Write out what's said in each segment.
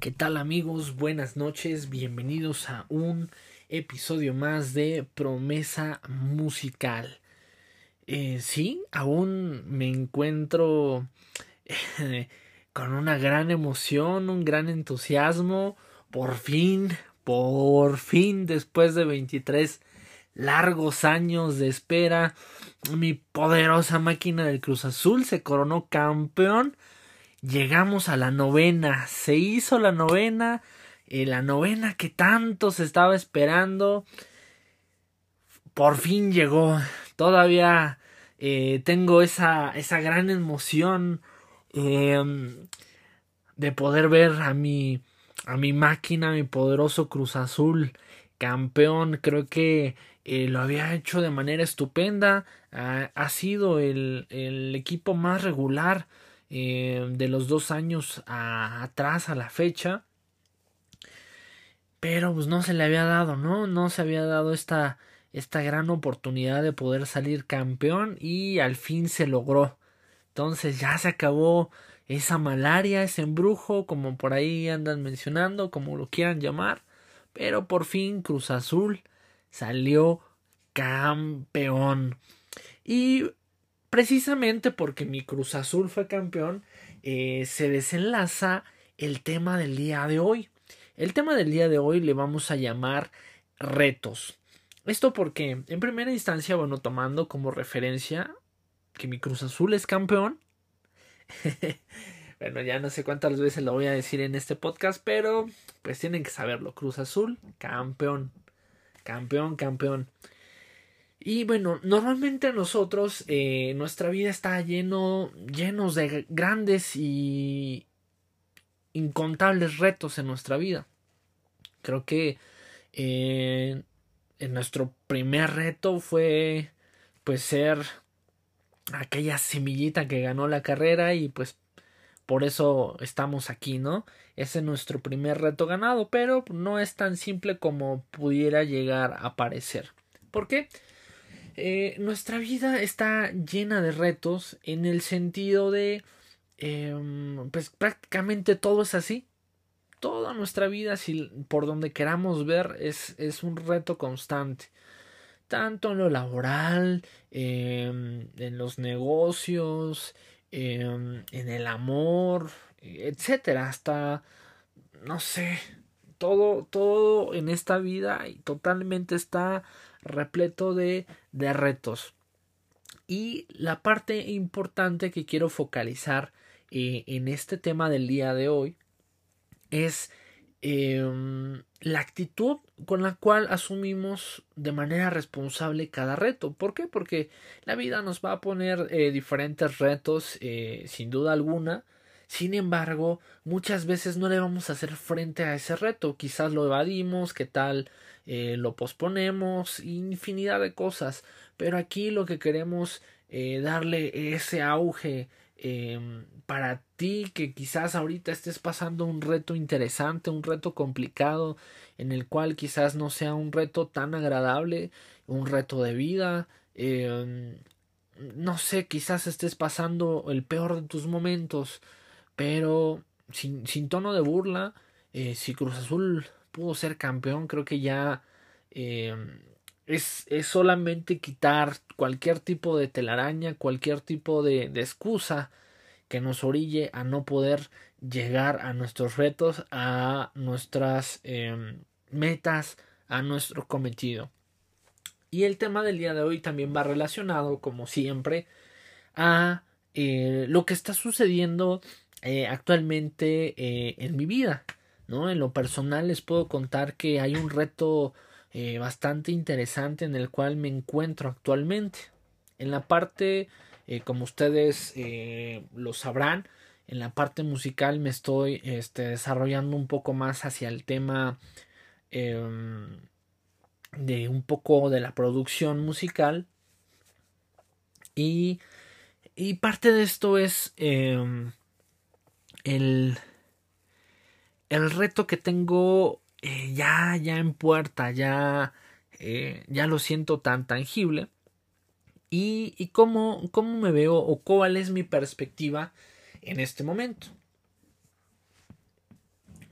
¿Qué tal amigos? Buenas noches, bienvenidos a un episodio más de Promesa Musical. Eh, sí, aún me encuentro eh, con una gran emoción, un gran entusiasmo. Por fin, por fin, después de 23 largos años de espera, mi poderosa máquina del Cruz Azul se coronó campeón Llegamos a la novena, se hizo la novena, eh, la novena que tanto se estaba esperando. Por fin llegó. Todavía eh, tengo esa, esa gran emoción em, de poder ver a mi, a mi máquina, mi poderoso Cruz Azul campeón. Creo que eh, lo había hecho de manera estupenda. ha sido el, el equipo más regular eh, de los dos años atrás a la fecha. Pero pues no se le había dado, ¿no? No se había dado esta, esta gran oportunidad de poder salir campeón y al fin se logró. Entonces ya se acabó esa malaria, ese embrujo, como por ahí andan mencionando, como lo quieran llamar. Pero por fin Cruz Azul salió campeón. Y precisamente porque mi Cruz Azul fue campeón, eh, se desenlaza el tema del día de hoy. El tema del día de hoy le vamos a llamar retos. Esto porque, en primera instancia, bueno, tomando como referencia que mi Cruz Azul es campeón. bueno, ya no sé cuántas veces lo voy a decir en este podcast, pero pues tienen que saberlo. Cruz Azul, campeón. Campeón, campeón. Y bueno, normalmente nosotros, eh, nuestra vida está lleno, llenos de grandes y incontables retos en nuestra vida. Creo que eh, en nuestro primer reto fue pues ser aquella semillita que ganó la carrera y pues por eso estamos aquí, ¿no? Ese es nuestro primer reto ganado, pero no es tan simple como pudiera llegar a parecer. ¿Por qué? Eh, nuestra vida está llena de retos en el sentido de, em, pues prácticamente todo es así. Toda nuestra vida, si por donde queramos ver, es, es un reto constante. Tanto en lo laboral, em, en los negocios, em, en el amor, etcétera, hasta, no sé, todo, todo en esta vida totalmente está repleto de, de retos. Y la parte importante que quiero focalizar eh, en este tema del día de hoy es em, la actitud con la cual asumimos de manera responsable cada reto. ¿Por qué? Porque la vida nos va a poner eh, diferentes retos, eh, sin duda alguna. Sin embargo, muchas veces no le vamos a hacer frente a ese reto. Quizás lo evadimos, qué tal eh, lo posponemos, infinidad de cosas, pero aquí lo que queremos eh, darle ese auge em, para ti que quizás ahorita estés pasando un reto interesante, un reto complicado, en el cual quizás no sea un reto tan agradable, un reto de vida, em, no sé, quizás estés pasando el peor de tus momentos, pero sin, sin tono de burla, eh, si Cruz Azul pudo ser campeón, creo que ya eh, es, es, solamente quitar cualquier tipo de telaraña, cualquier tipo de, de excusa que nos orille a no poder llegar a nuestros retos, a nuestras eh, metas, a nuestro cometido. Y el tema del día de hoy también va relacionado, como siempre, a eh, lo que está sucediendo actualmente en mi vida. ¿no? En lo personal les puedo contar que hay un reto eh, bastante interesante en el cual me encuentro actualmente. En la parte, eh, como ustedes eh, lo sabrán, en la parte musical me estoy este, desarrollando un poco más hacia el tema em, de un poco de la producción musical. Y, y parte de esto es em, el el reto que tengo eh, ya, ya en puerta, ya, eh, ya lo siento tan tangible. Y, y cómo, cómo me veo o cuál es mi perspectiva en este momento.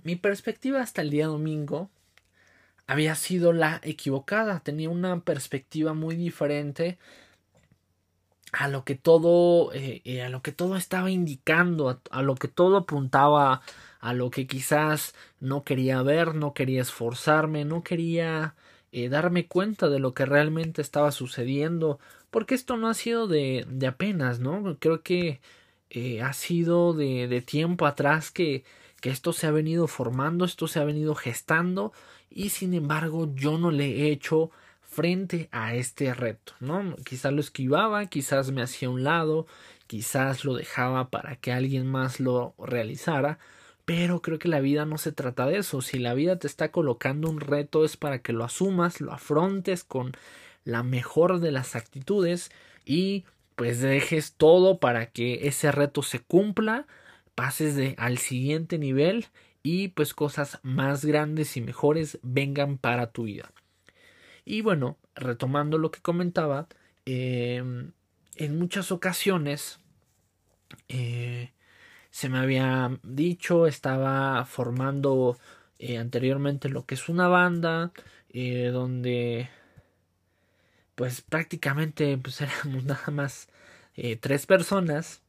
mi perspectiva hasta el día domingo había sido la equivocada, tenía una perspectiva muy diferente a lo que todo eh, eh, a lo que todo estaba indicando a, lo que todo apuntaba a lo que quizás no quería ver no quería esforzarme no quería eh, darme cuenta de lo que realmente estaba sucediendo porque esto no ha sido de, de apenas no creo que ha sido de, de tiempo atrás que, que esto se ha venido formando esto se ha venido gestando y sin embargo yo no le he hecho frente a este reto, ¿no? Quizás lo esquivaba, quizás me hacía un lado, quizás lo dejaba para que alguien más lo realizara, pero creo que la vida no se trata de eso. Si la vida te está colocando un reto es para que lo asumas, lo afrontes con la mejor de las actitudes y pues dejes todo para que ese reto se cumpla, pases de al siguiente nivel y pues cosas más grandes y mejores vengan para tu vida. Y bueno, retomando lo que comentaba, em, en muchas ocasiones eh, se me había dicho, estaba formando eh, anteriormente lo que es una banda, eh, donde pues prácticamente pues éramos nada más tres personas.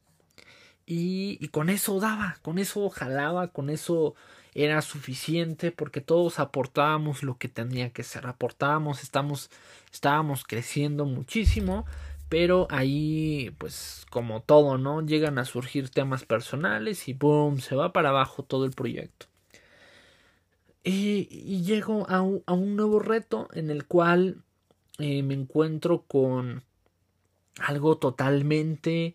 Y, y, con eso daba, con eso jalaba, con eso era suficiente porque todos aportábamos lo que tenía que ser, aportábamos, estamos, estábamos creciendo muchísimo, pero ahí pues como todo, ¿no? Llegan a surgir temas personales y boom, se va para abajo todo el proyecto. Y, llego a un, nuevo reto en el cual eh, me encuentro con algo totalmente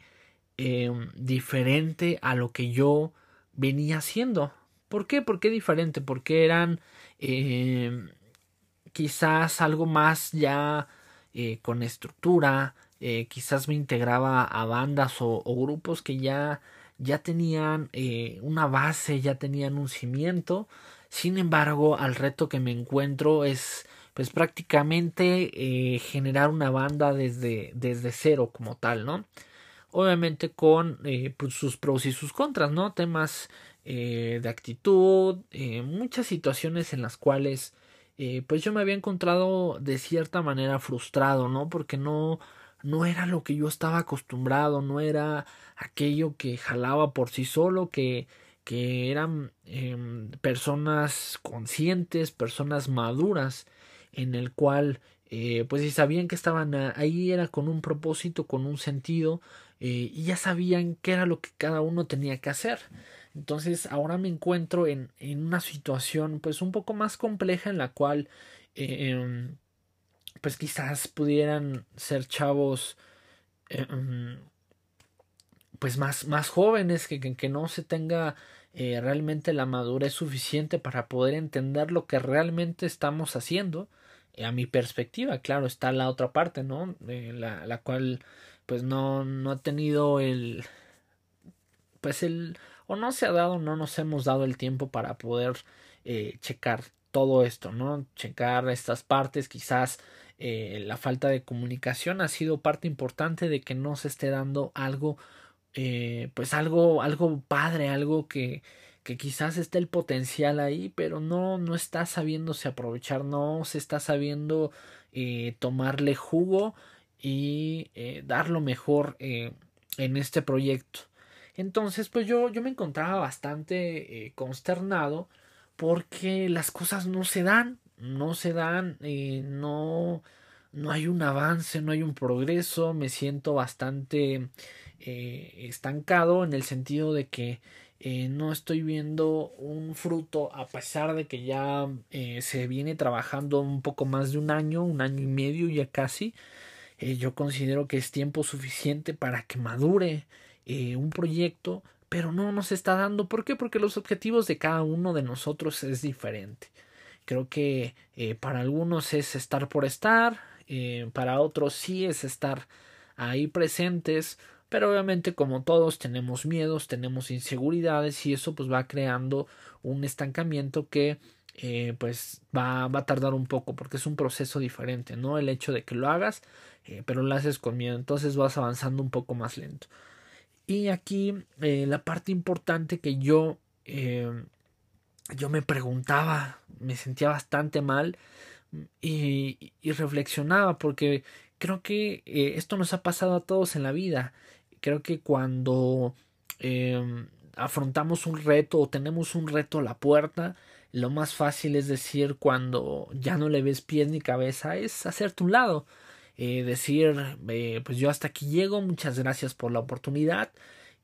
em, diferente a lo que yo venía haciendo. ¿Por qué? ¿Por qué diferente? Porque eran eh, quizás algo más ya eh, con estructura, eh, quizás me integraba a bandas o, grupos que ya, ya tenían una base, ya tenían un cimiento. Sin embargo, al reto que me encuentro es pues prácticamente generar una banda desde, desde cero como tal, ¿no? Obviamente con pues, sus pros y sus contras, ¿no? Temas eh, de actitud, eh, muchas situaciones en las cuales eh, pues yo me había encontrado de cierta manera frustrado, ¿no? Porque no, no era lo que yo estaba acostumbrado, no era aquello que jalaba por sí solo, que, que eran em, personas conscientes, personas maduras, en el cual pues si sabían que estaban ahí era con un propósito, con un sentido, y ya sabían qué era lo que cada uno tenía que hacer. Entonces ahora me encuentro en, en una situación pues un poco más compleja en la cual em, pues quizás pudieran ser chavos em, pues más, más jóvenes que, que, no se tenga eh, realmente la madurez suficiente para poder entender lo que realmente estamos haciendo a mi perspectiva. Claro está la otra parte no eh, la, la cual pues no no ha tenido el pues el o no se ha dado, no nos hemos dado el tiempo para poder eh, checar todo esto, ¿no? Checar estas partes, quizás eh, la falta de comunicación ha sido parte importante de que no se esté dando algo, eh, pues algo, algo padre, algo que, que quizás esté el potencial ahí, pero no, no está sabiéndose aprovechar, no se está sabiendo tomarle jugo y dar lo mejor en este proyecto. Entonces, pues yo, yo me encontraba bastante eh, consternado porque las cosas no se dan, no se dan, eh, no, no hay un avance, no hay un progreso, me siento bastante eh, estancado en el sentido de que no estoy viendo un fruto a pesar de que ya se viene trabajando un poco más de un año, un año y medio ya casi. yo considero que es tiempo suficiente para que madure eh, un proyecto, pero no nos está dando. ¿Por qué? Porque los objetivos de cada uno de nosotros es diferente. Creo que eh, para algunos es estar por estar, eh, para otros sí es estar ahí presentes, pero obviamente como todos tenemos miedos, tenemos inseguridades y eso pues va creando un estancamiento que pues va, va, a tardar un poco porque es un proceso diferente, ¿no? El hecho de que lo hagas, pero lo haces con miedo, entonces vas avanzando un poco más lento. Y aquí eh, la parte importante que yo eh, yo me preguntaba, me sentía bastante mal y, reflexionaba porque creo que eh, esto nos ha pasado a todos en la vida. Creo que cuando eh, afrontamos un reto o tenemos un reto a la puerta, lo más fácil es decir cuando ya no le ves pies ni cabeza es hacerte un lado. Eh, decir, eh, pues yo hasta aquí llego, muchas gracias por la oportunidad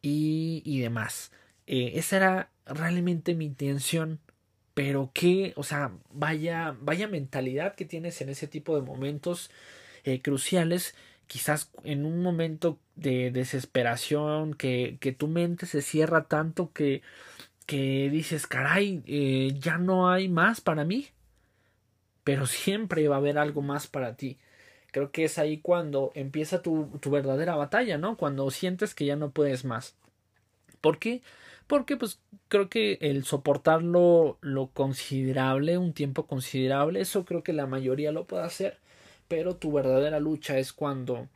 y, y demás. Eh, esa era realmente mi intención pero qué, o sea, vaya, vaya mentalidad que tienes en ese tipo de momentos cruciales, quizás en un momento de desesperación, que, que tu mente se cierra tanto que, que dices, caray, ya no hay más para mí, pero siempre va a haber algo más para ti. Creo que es ahí cuando empieza tu, tu verdadera batalla, ¿no? Cuando sientes que ya no puedes más. ¿Por qué? Porque pues creo que el soportarlo lo considerable, un tiempo considerable, eso creo que la mayoría lo puede hacer pero tu verdadera lucha es cuando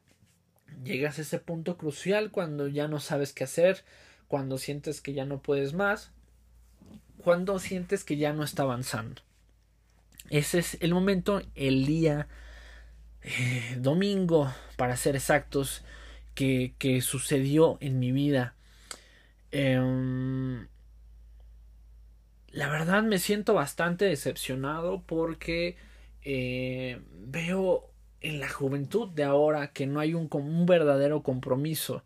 llegas a ese punto crucial, cuando ya no sabes qué hacer, cuando sientes que ya no puedes más, cuando sientes que ya no está avanzando. Ese es el momento, el día eh, domingo, para ser exactos, que, que sucedió en mi vida. Eh, la verdad me siento bastante decepcionado porque eh, veo en la juventud de ahora que no hay un, un verdadero compromiso.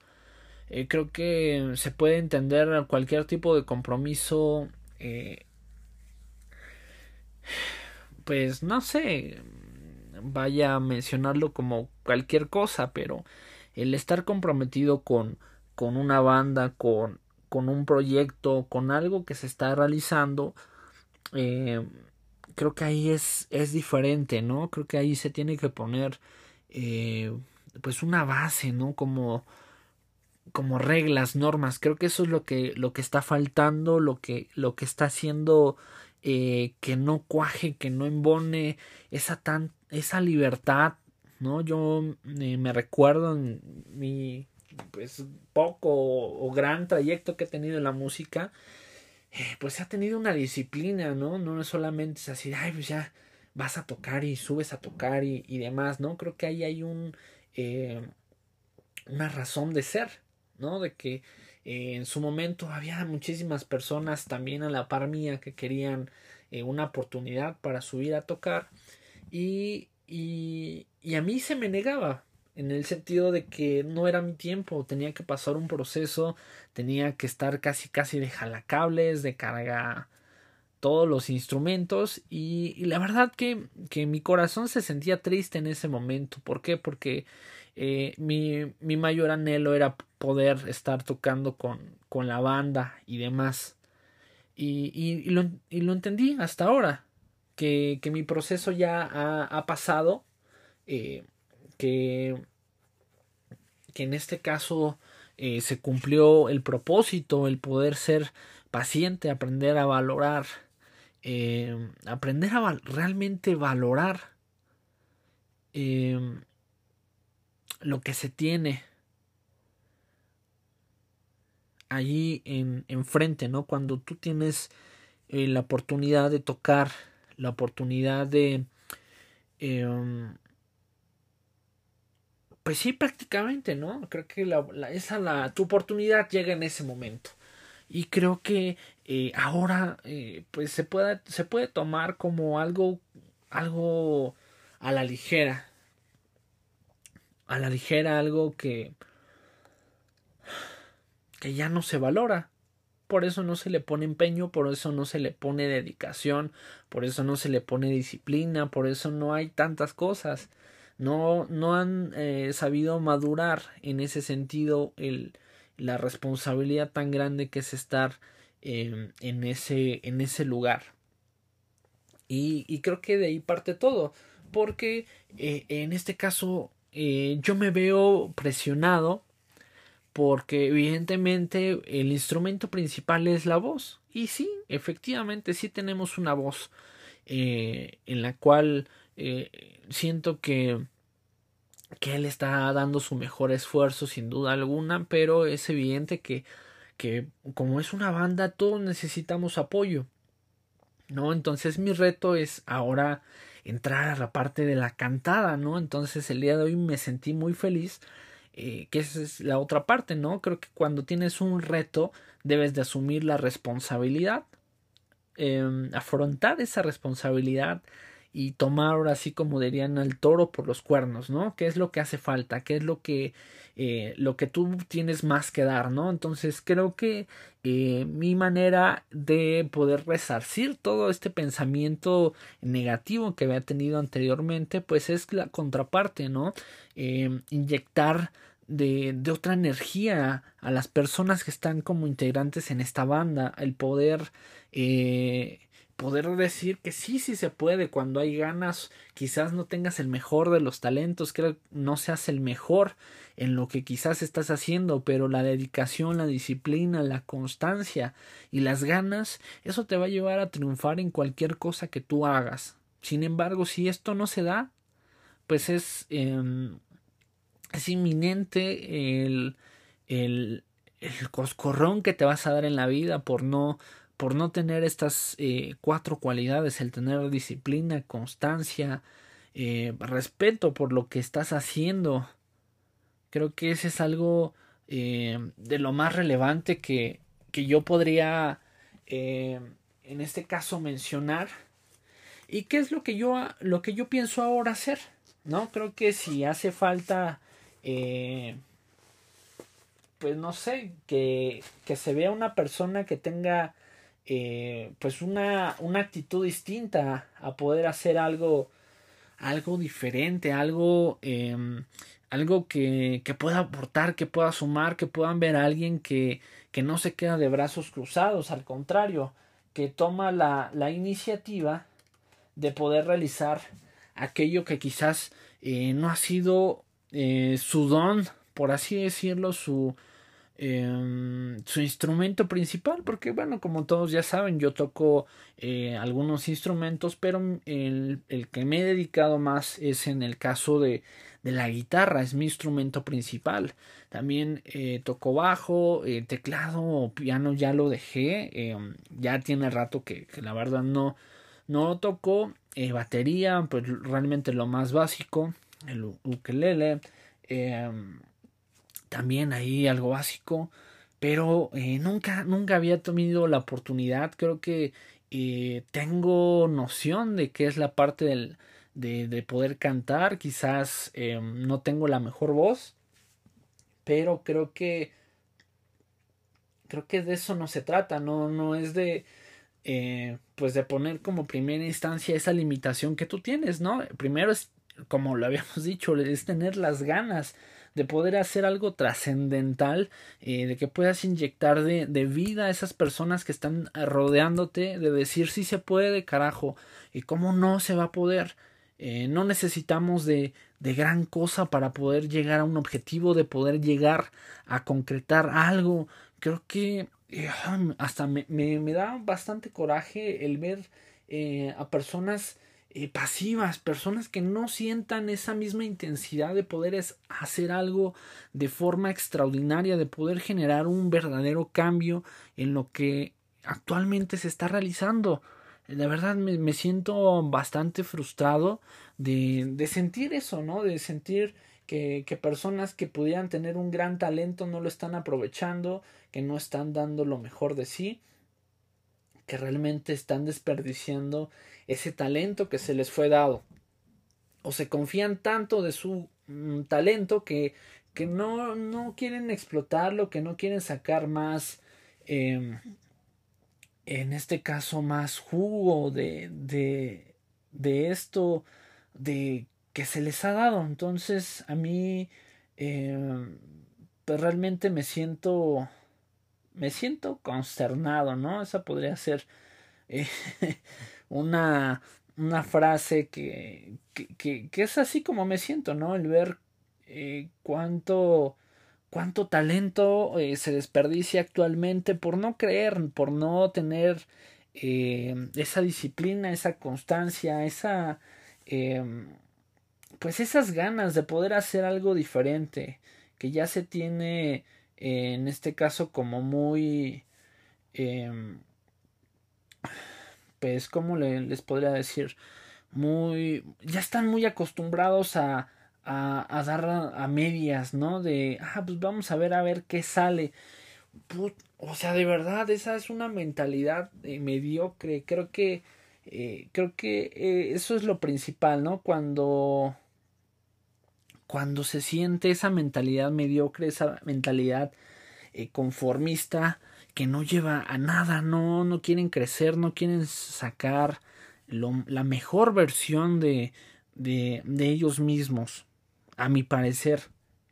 Eh, creo que se puede entender cualquier tipo de compromiso. Pues no sé, vaya a mencionarlo como cualquier cosa, pero el estar comprometido con, con una banda, con, con un proyecto, con algo que se está realizando, eh, creo que ahí es, es diferente, ¿no? Creo que ahí se tiene que poner eh, pues una base, ¿no? Como, como reglas, normas. Creo que eso es lo que, lo que está faltando, lo que, lo que está haciendo eh, que no cuaje, que no embone esa, tan, esa libertad, ¿no? Yo eh, me recuerdo en mi pues poco o gran trayecto que he tenido en la música eh, pues ha tenido una disciplina, ¿no? No solamente es así, ay, pues ya vas a tocar y subes a tocar y, y demás, ¿no? Creo que ahí hay un, eh, una razón de ser, ¿no? De que eh, en su momento había muchísimas personas también a la par mía que querían eh, una oportunidad para subir a tocar y, y, a mí se me negaba, en el sentido de que no era mi tiempo, tenía que pasar un proceso, tenía que estar casi casi de jalacables, de carga todos los instrumentos y, y la verdad que, que, mi corazón se sentía triste en ese momento. ¿Por qué? Porque eh, mi, mi, mayor anhelo era poder estar tocando con, con la banda y demás. Y, y, lo, y lo, entendí hasta ahora, que, que mi proceso ya ha, pasado. Eh, que, que en este caso eh, se cumplió el propósito, el poder ser paciente, aprender a valorar, aprender a realmente valorar lo que se tiene en enfrente, ¿no? Cuando tú tienes eh, la oportunidad de tocar, la oportunidad de eh, pues sí, prácticamente, ¿no? Creo que la, esa la, tu oportunidad llega en ese momento. Y creo que eh, ahora eh, pues se se puede tomar como algo, algo a la ligera. A la ligera, algo que, que ya no se valora. Por eso no se le pone empeño, por eso no se le pone dedicación, por eso no se le pone disciplina, por eso no hay tantas cosas no, no han eh, sabido madurar en ese sentido el, la responsabilidad tan grande que es estar eh, en, ese, en ese lugar. Y, y, creo que de ahí parte todo, porque eh, en este caso eh, yo me veo presionado porque evidentemente el instrumento principal es la voz. Y sí, efectivamente sí tenemos una voz eh, en la cual eh, siento que que él está dando su mejor esfuerzo sin duda alguna, pero es evidente que, que como es una banda todos necesitamos apoyo. ¿no? Entonces mi reto es ahora entrar a la parte de la cantada, ¿no? Entonces el día de hoy me sentí muy feliz, eh, que esa es la otra parte, ¿no? Creo que cuando tienes un reto debes de asumir la responsabilidad, eh, afrontar esa responsabilidad y tomar ahora como dirían al toro por los cuernos, ¿no? ¿Qué es lo que hace falta? ¿Qué es lo que eh, lo que tú tienes más que dar, ¿no? Entonces creo que eh, mi manera de poder resarcir todo este pensamiento negativo que había tenido anteriormente, pues es la contraparte, ¿no? Eh, inyectar de, de, otra energía a las personas que están como integrantes en esta banda, el poder eh, poder decir que sí, sí se puede cuando hay ganas, quizás no tengas el mejor de los talentos, que no seas el mejor en lo que quizás estás haciendo, pero la dedicación, la disciplina, la constancia y las ganas, eso te va a llevar a triunfar en cualquier cosa que tú hagas. Sin embargo, si esto no se da, pues es, eh, es inminente el, el, el coscorrón que te vas a dar en la vida por no por no tener estas eh, cuatro cualidades, el tener disciplina, constancia, eh, respeto por lo que estás haciendo, creo que ese es algo eh, de lo más relevante que, que yo podría en este caso mencionar. ¿Y qué es lo que yo, lo que yo pienso ahora hacer? ¿No? Creo que si hace falta pues no sé, que, que se vea una persona que tenga eh, pues una, una actitud distinta a poder hacer algo algo diferente algo eh, algo que, que, pueda aportar que pueda sumar que puedan ver a alguien que, que no se queda de brazos cruzados al contrario que toma la, la iniciativa de poder realizar aquello que quizás eh, no ha sido eh, su don por así decirlo su eh, su instrumento principal, porque bueno, como todos ya saben, yo toco eh, algunos instrumentos, pero el, el, que me he dedicado más es en el caso de, de la guitarra, es mi instrumento principal. También eh, toco bajo, eh, teclado piano ya lo dejé, em, ya tiene rato que, la verdad no, no toco. Eh, batería, pues realmente lo más básico, el ukelele. Em, también ahí algo básico, pero eh, nunca, nunca había tenido la oportunidad, creo que eh, tengo noción de qué es la parte del, de, de poder cantar, quizás eh, no tengo la mejor voz, pero creo que creo que de eso no se trata, no, no es de pues de poner como primera instancia esa limitación que tú tienes, ¿no? Primero es, como lo habíamos dicho, es tener las ganas de poder hacer algo trascendental, eh, de que puedas inyectar de, de, vida a esas personas que están rodeándote, de decir si se puede, carajo, y cómo no se va a poder. Eh, no necesitamos de, de gran cosa para poder llegar a un objetivo, de poder llegar a concretar algo. Creo que eh, hasta me, me, me, da bastante coraje el ver eh, a personas eh, pasivas, personas que no sientan esa misma intensidad de poder hacer algo de forma extraordinaria, de poder generar un verdadero cambio en lo que actualmente se está realizando. De verdad me, me siento bastante frustrado de, de, sentir eso, ¿no? De sentir que, que personas que pudieran tener un gran talento no lo están aprovechando, que no están dando lo mejor de sí, que realmente están desperdiciando ese talento que se les fue dado. O se confían tanto de su mm, talento que, que no, no, quieren explotarlo, que no quieren sacar más, eh, en este caso, más jugo de, de, de esto, de que se les ha dado. Entonces, a mí, eh, pues realmente me siento, me siento consternado, ¿no? Esa podría ser eh, una, una frase que, que, que, es así como me siento, ¿no? El ver eh, cuánto, cuánto talento eh, se desperdicia actualmente por no creer, por no tener esa disciplina, esa constancia, esa pues esas ganas de poder hacer algo diferente que ya se tiene en este caso como muy eh, pues, ¿cómo les podría decir? Muy, ya están muy acostumbrados a, a, a dar a, medias, ¿no? De, ah, pues vamos a ver a ver qué sale. o sea, de verdad, esa es una mentalidad eh, mediocre. Creo que, eh, creo que eh, eso es lo principal, ¿no? Cuando, cuando se siente esa mentalidad mediocre, esa mentalidad conformista que no lleva a nada, no, no quieren crecer, no quieren sacar la mejor versión de, de, de ellos mismos a mi parecer.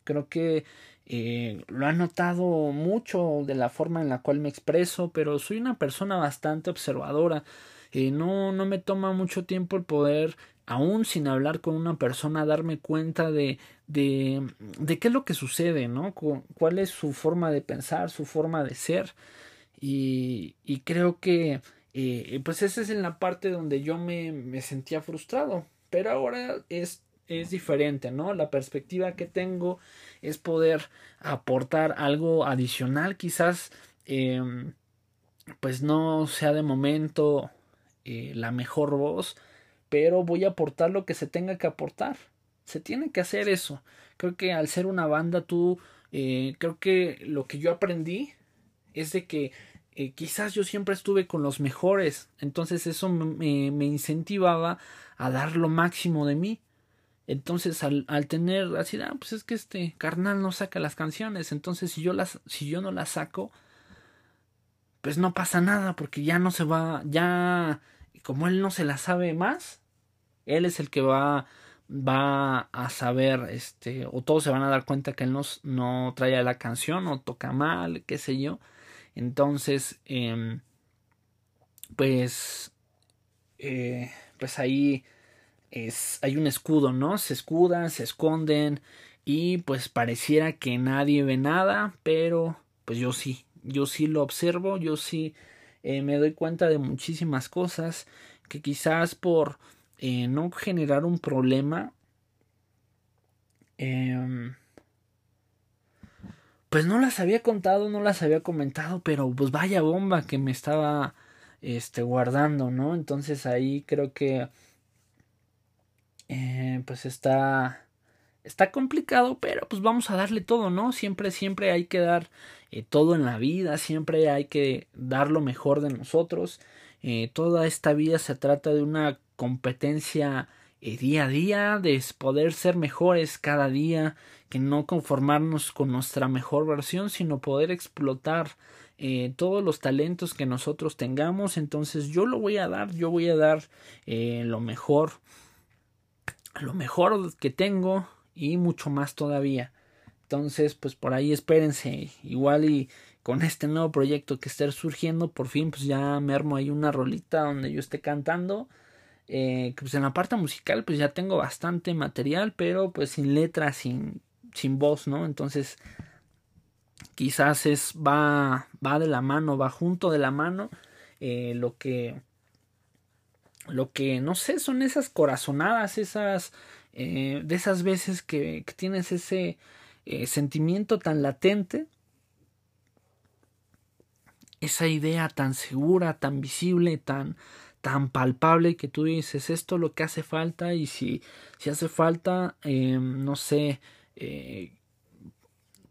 Creo que eh, lo han notado mucho de la forma en la cual me expreso, pero soy una persona bastante observadora. Eh, no, no me toma mucho tiempo el poder, aún sin hablar con una persona, darme cuenta de, de, qué es lo que sucede, ¿no? cuál es su forma de pensar, su forma de ser. Y, y creo que eh, pues esa es en la parte donde yo me, me sentía frustrado. Pero ahora es es diferente, ¿no? La perspectiva que tengo es poder aportar algo adicional, quizás em, pues no sea de momento eh, la mejor voz, pero voy a aportar lo que se tenga que aportar. Se tiene que hacer eso. Creo que al ser una banda tú, eh, creo que lo que yo aprendí es de que eh, quizás yo siempre estuve con los mejores, entonces eso me, me incentivaba a dar lo máximo de mí entonces, al, al tener así, ah, pues es que este carnal no saca las canciones. Entonces, si yo las, si yo no las saco, pues no pasa nada, porque ya no se va, ya, como él no se la sabe más, él es el que va, va a saber, este, o todos se van a dar cuenta que él no, no trae la canción, o toca mal, qué sé yo. Entonces, eh, pues, eh, pues ahí es, hay un escudo, ¿no? Se escudan, se esconden y pues pareciera que nadie ve nada, pero pues yo sí, yo sí lo observo, yo sí eh, me doy cuenta de muchísimas cosas que quizás por eh, no generar un problema, eh, pues no las había contado, no las había comentado, pero pues vaya bomba que me estaba este guardando, ¿no? Entonces ahí creo que eh, pues está está complicado, pero pues vamos a darle todo, ¿no? Siempre, siempre hay que dar eh, todo en la vida, siempre hay que dar lo mejor de nosotros. Eh, toda esta vida se trata de una competencia día a día, de poder ser mejores cada día, que no conformarnos con nuestra mejor versión, sino poder explotar todos los talentos que nosotros tengamos. Entonces yo lo voy a dar, yo voy a dar lo mejor lo mejor que tengo y mucho más todavía. Entonces, pues por ahí espérense. Igual y con este nuevo proyecto que esté surgiendo, por fin pues ya me armo ahí una rolita donde yo esté cantando. Eh, pues en la parte musical pues ya tengo bastante material, pero pues sin letra, sin, sin voz, ¿no? Entonces quizás es va, va de la mano, va junto de la mano eh, lo que lo que no sé son esas corazonadas, esas eh, de esas veces que, tienes ese eh, sentimiento tan latente, esa idea tan segura, tan visible, tan tan palpable que tú dices esto lo que hace falta y si, si hace falta eh, no sé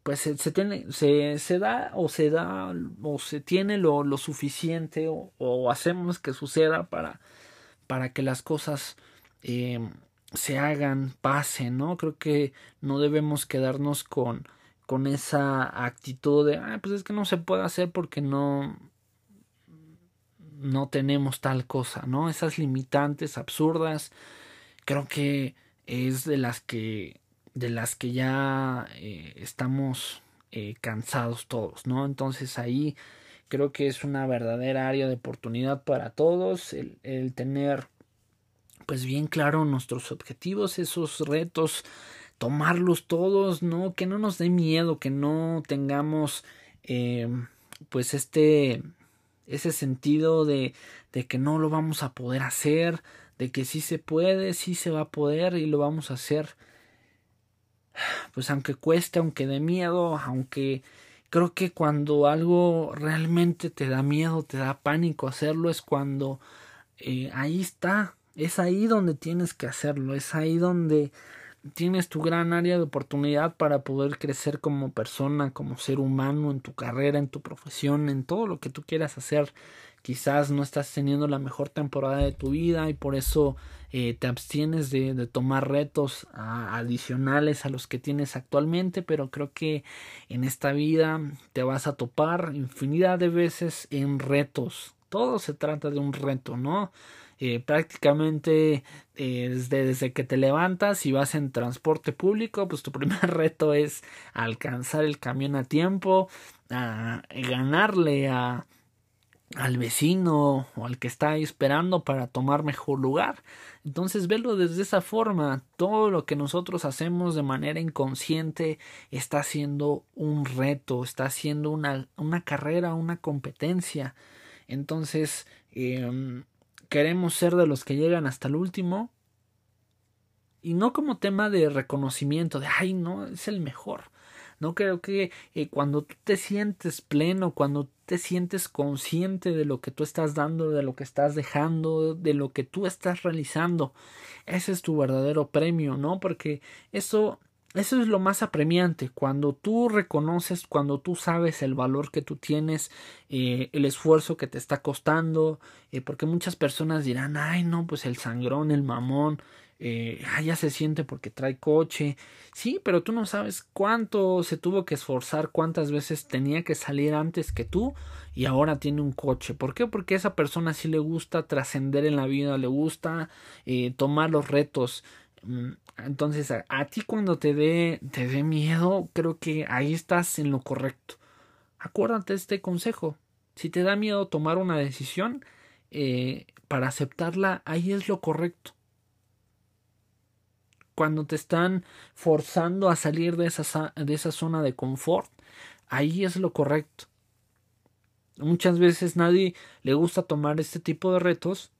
pues se, tiene se, se, da o se da o se tiene lo, lo suficiente o, hacemos que suceda para para que las cosas se hagan, pasen, ¿no? Creo que no debemos quedarnos con, con esa actitud de, ah, pues es que no se puede hacer porque no, no tenemos tal cosa, ¿no? Esas limitantes absurdas, creo que es de las que, de las que ya eh, estamos eh, cansados todos, ¿no? Entonces ahí Creo que es una verdadera área de oportunidad para todos el, el tener pues bien claro nuestros objetivos, esos retos, tomarlos todos, ¿no? Que no nos dé miedo, que no tengamos eh, pues este ese sentido de, de que no lo vamos a poder hacer, de que sí se puede, sí se va a poder y lo vamos a hacer. Pues aunque cueste, aunque dé miedo, aunque Creo que cuando algo realmente te da miedo, te da pánico hacerlo, es cuando eh, ahí está, es ahí donde tienes que hacerlo, es ahí donde tienes tu gran área de oportunidad para poder crecer como persona, como ser humano, en tu carrera, en tu profesión, en todo lo que tú quieras hacer. Quizás no estás teniendo la mejor temporada de tu vida y por eso eh, te abstienes de, de tomar retos adicionales a los que tienes actualmente, pero creo que en esta vida te vas a topar infinidad de veces en retos. Todo se trata de un reto, ¿no? Eh, prácticamente eh, desde, que te levantas y vas en transporte público, pues tu primer reto es alcanzar el camión a tiempo, a ganarle a, al vecino o al que está esperando para tomar mejor lugar. Entonces, verlo desde esa forma, todo lo que nosotros hacemos de manera inconsciente está siendo un reto, está siendo una, una carrera, una competencia. Entonces, eh, queremos ser de los que llegan hasta el último. Y no como tema de reconocimiento, de, ay, no, es el mejor. No creo que eh, cuando tú te sientes pleno, cuando te sientes consciente de lo que tú estás dando, de lo que estás dejando, de lo que tú estás realizando, ese es tu verdadero premio, ¿no? Porque eso eso es lo más apremiante, cuando tú reconoces, cuando tú sabes el valor que tú tienes, eh, el esfuerzo que te está costando, eh, porque muchas personas dirán, ay no, pues el sangrón, el mamón, eh, ya se siente porque trae coche, sí, pero tú no sabes cuánto se tuvo que esforzar, cuántas veces tenía que salir antes que tú y ahora tiene un coche. ¿Por qué? Porque esa persona sí le gusta trascender en la vida, le gusta tomar los retos. Mm, entonces, a, ti cuando te dé, te dé miedo, creo que ahí estás en lo correcto. Acuérdate de este consejo. Si te da miedo tomar una decisión, eh, para aceptarla, ahí es lo correcto. Cuando te están forzando a salir de esa, de esa zona de confort, ahí es lo correcto. Muchas veces nadie le gusta tomar este tipo de retos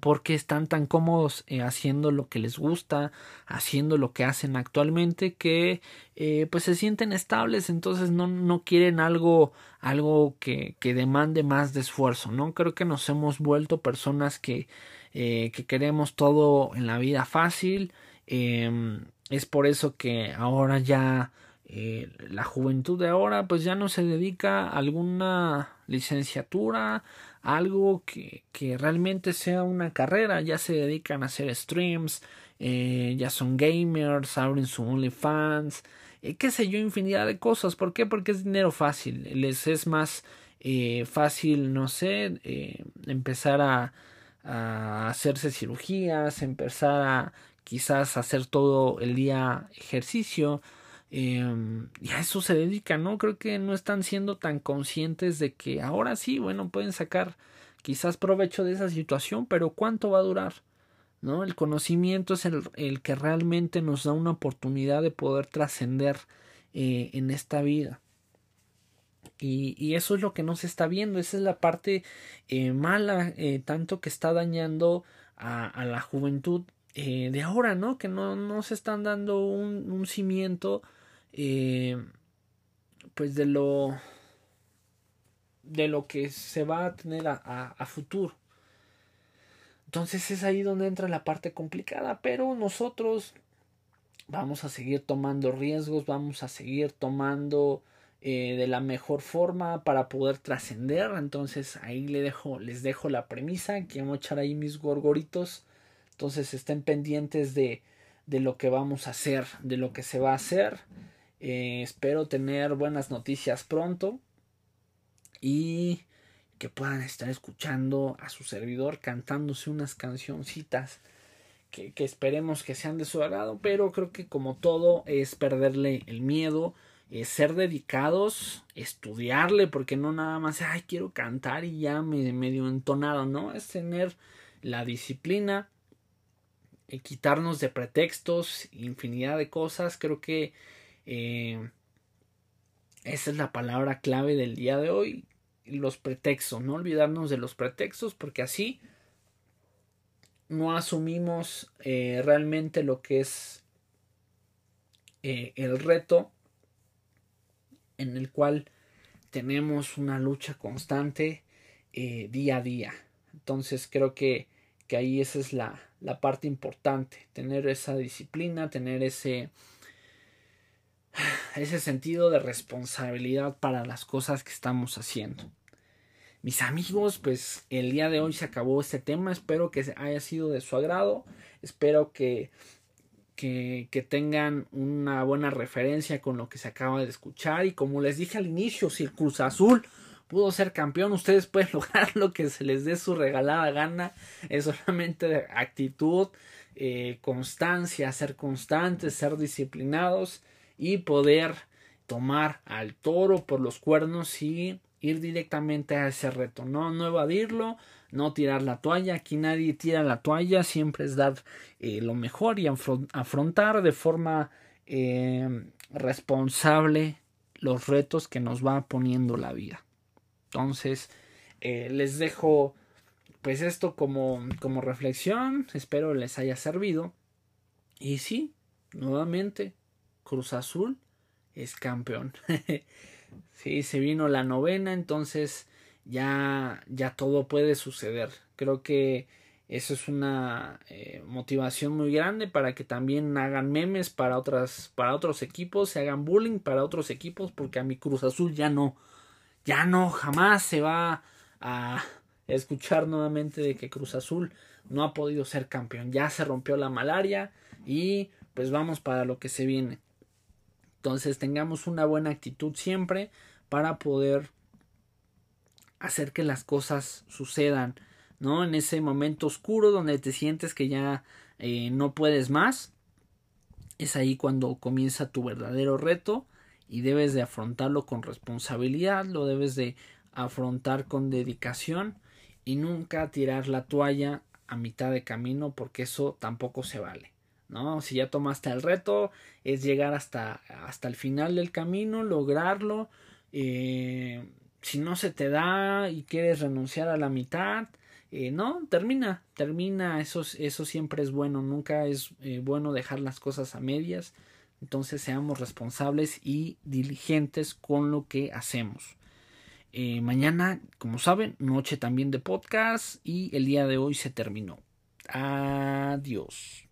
porque están tan cómodos eh, haciendo lo que les gusta, haciendo lo que hacen actualmente, que eh, pues se sienten estables, entonces no, no quieren algo, algo que, que, demande más de esfuerzo, ¿no? Creo que nos hemos vuelto personas que, eh, que queremos todo en la vida fácil, em, es por eso que ahora ya la juventud de ahora pues ya no se dedica a alguna licenciatura, algo que, que realmente sea una carrera, ya se dedican a hacer streams, eh, ya son gamers, abren su OnlyFans, eh, qué sé yo, infinidad de cosas. ¿Por qué? Porque es dinero fácil, les es más eh, fácil, no sé, eh, empezar a, a hacerse cirugías, empezar a quizás hacer todo el día ejercicio, Em, y a eso se dedica, ¿no? Creo que no están siendo tan conscientes de que ahora sí, bueno, pueden sacar quizás provecho de esa situación, pero ¿cuánto va a durar? ¿No? El conocimiento es el, el que realmente nos da una oportunidad de poder trascender eh, en esta vida. Y, y, eso es lo que no se está viendo, esa es la parte eh, mala, eh, tanto que está dañando a, la juventud de ahora, ¿no? Que no, no se están dando un, un cimiento eh, pues de lo de lo que se va a tener a, a, futuro. Entonces es ahí donde entra la parte complicada, pero nosotros vamos a seguir tomando riesgos, vamos a seguir tomando eh, de la mejor forma para poder trascender. Entonces ahí le dejo, les dejo la premisa, quiero echar ahí mis gorgoritos. Entonces estén pendientes de, de lo que vamos a hacer, de lo que se va a hacer. Eh, espero tener buenas noticias pronto y que puedan estar escuchando a su servidor cantándose unas cancioncitas que, esperemos que sean de su agrado, pero creo que como todo es perderle el miedo, es ser dedicados, estudiarle, porque no nada más, ay, quiero cantar y ya me medio entonado, ¿no? Es tener la disciplina, y quitarnos de pretextos, infinidad de cosas, creo que eh, esa es la palabra clave del día de hoy. Los pretextos. No olvidarnos de los pretextos porque así no asumimos eh, realmente lo que es eh, el reto en el cual tenemos una lucha constante día a día. Entonces creo que, que ahí esa es la, la parte importante, tener esa disciplina, tener ese, ese sentido de responsabilidad para las cosas que estamos haciendo. Mis amigos, pues el día de hoy se acabó este tema. Espero que haya sido de su agrado. Espero que, que, tengan una buena referencia con lo que se acaba de escuchar. Y como les dije al inicio, si el Cruz Azul pudo ser campeón, ustedes pueden lograr lo que se les dé su regalada gana. Es solamente actitud, eh, constancia, ser constantes, ser disciplinados y poder tomar al toro por los cuernos y ir directamente a ese reto, no, evadirlo, no tirar la toalla, aquí nadie tira la toalla, siempre es dar eh, lo mejor y afrontar de forma eh, responsable los retos que nos va poniendo la vida. Entonces, eh, les dejo pues esto como, como reflexión, espero les haya servido. Y sí, nuevamente, Cruz Azul es campeón. Sí, se vino la novena, entonces ya, ya todo puede suceder. Creo que eso es una eh, motivación muy grande para que también hagan memes para otras, para otros equipos, se hagan bullying para otros equipos, porque a mi Cruz Azul ya no, ya no, jamás se va a escuchar nuevamente de que Cruz Azul no ha podido ser campeón. Ya se rompió la malaria y pues vamos para lo que se viene. Entonces tengamos una buena actitud siempre para poder hacer que las cosas sucedan, ¿no? En ese momento oscuro donde te sientes que ya eh, no puedes más, es ahí cuando comienza tu verdadero reto y debes de afrontarlo con responsabilidad, lo debes de afrontar con dedicación y nunca tirar la toalla a mitad de camino porque eso tampoco se vale. ¿No? Si ya tomaste el reto, es llegar hasta, hasta el final del camino, lograrlo, eh, si no se te da y quieres renunciar a la mitad, eh, no, termina, termina, eso, eso siempre es bueno, nunca es eh, bueno dejar las cosas a medias, entonces seamos responsables y diligentes con lo que hacemos. mañana, como saben, noche también de podcast y el día de hoy se terminó. Adiós.